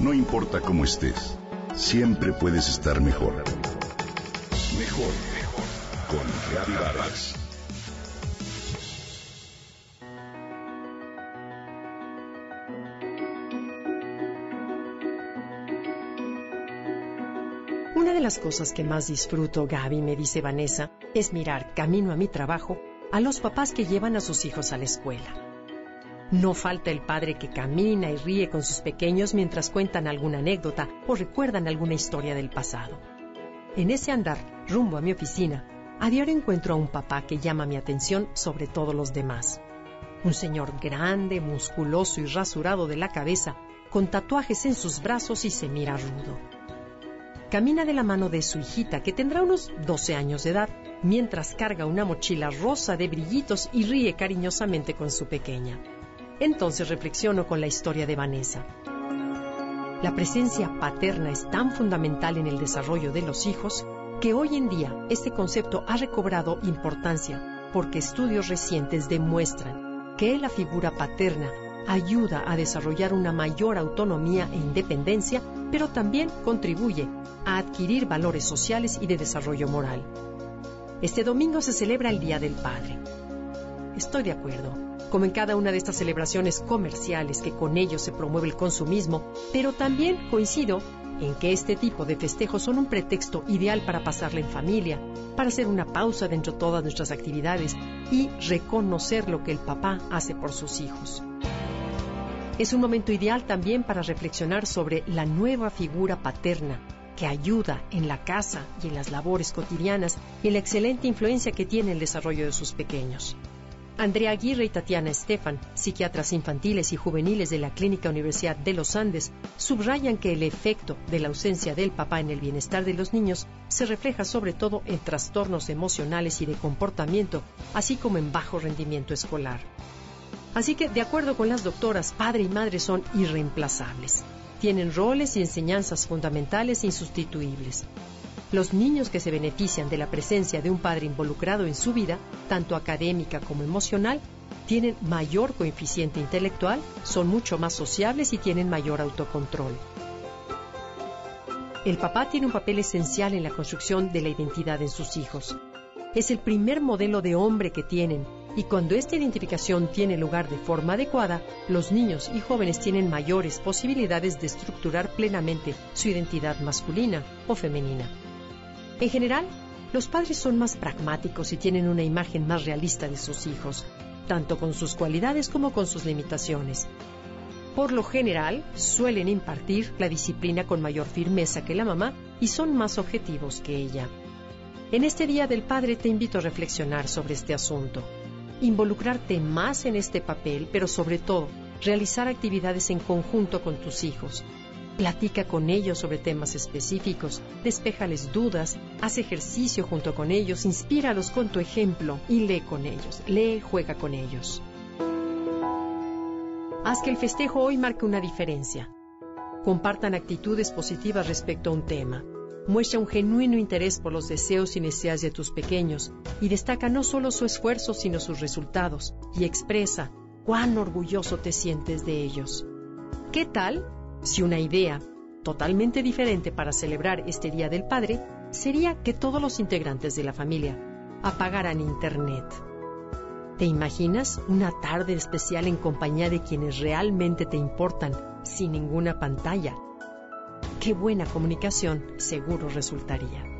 No importa cómo estés, siempre puedes estar mejor. Mejor, mejor. Con Vargas. Una de las cosas que más disfruto, Gaby, me dice Vanessa, es mirar camino a mi trabajo a los papás que llevan a sus hijos a la escuela. No falta el padre que camina y ríe con sus pequeños mientras cuentan alguna anécdota o recuerdan alguna historia del pasado. En ese andar, rumbo a mi oficina, a diario encuentro a un papá que llama mi atención sobre todos los demás. Un señor grande, musculoso y rasurado de la cabeza, con tatuajes en sus brazos y se mira rudo. Camina de la mano de su hijita, que tendrá unos 12 años de edad, mientras carga una mochila rosa de brillitos y ríe cariñosamente con su pequeña. Entonces reflexiono con la historia de Vanessa. La presencia paterna es tan fundamental en el desarrollo de los hijos que hoy en día este concepto ha recobrado importancia porque estudios recientes demuestran que la figura paterna ayuda a desarrollar una mayor autonomía e independencia, pero también contribuye a adquirir valores sociales y de desarrollo moral. Este domingo se celebra el Día del Padre. Estoy de acuerdo como en cada una de estas celebraciones comerciales que con ellos se promueve el consumismo, pero también coincido en que este tipo de festejos son un pretexto ideal para pasarla en familia, para hacer una pausa dentro de todas nuestras actividades y reconocer lo que el papá hace por sus hijos. Es un momento ideal también para reflexionar sobre la nueva figura paterna que ayuda en la casa y en las labores cotidianas y la excelente influencia que tiene el desarrollo de sus pequeños. Andrea Aguirre y Tatiana Estefan, psiquiatras infantiles y juveniles de la Clínica Universidad de los Andes, subrayan que el efecto de la ausencia del papá en el bienestar de los niños se refleja sobre todo en trastornos emocionales y de comportamiento, así como en bajo rendimiento escolar. Así que, de acuerdo con las doctoras, padre y madre son irreemplazables. Tienen roles y enseñanzas fundamentales insustituibles. Los niños que se benefician de la presencia de un padre involucrado en su vida, tanto académica como emocional, tienen mayor coeficiente intelectual, son mucho más sociables y tienen mayor autocontrol. El papá tiene un papel esencial en la construcción de la identidad en sus hijos. Es el primer modelo de hombre que tienen y cuando esta identificación tiene lugar de forma adecuada, los niños y jóvenes tienen mayores posibilidades de estructurar plenamente su identidad masculina o femenina. En general, los padres son más pragmáticos y tienen una imagen más realista de sus hijos, tanto con sus cualidades como con sus limitaciones. Por lo general, suelen impartir la disciplina con mayor firmeza que la mamá y son más objetivos que ella. En este Día del Padre te invito a reflexionar sobre este asunto, involucrarte más en este papel, pero sobre todo, realizar actividades en conjunto con tus hijos, Platica con ellos sobre temas específicos, despéjales dudas, haz ejercicio junto con ellos, inspíralos con tu ejemplo y lee con ellos, lee, juega con ellos. Haz que el festejo hoy marque una diferencia. Compartan actitudes positivas respecto a un tema. Muestra un genuino interés por los deseos y necesidades de tus pequeños y destaca no solo su esfuerzo, sino sus resultados y expresa cuán orgulloso te sientes de ellos. ¿Qué tal si una idea totalmente diferente para celebrar este Día del Padre sería que todos los integrantes de la familia apagaran Internet. ¿Te imaginas una tarde especial en compañía de quienes realmente te importan sin ninguna pantalla? Qué buena comunicación seguro resultaría.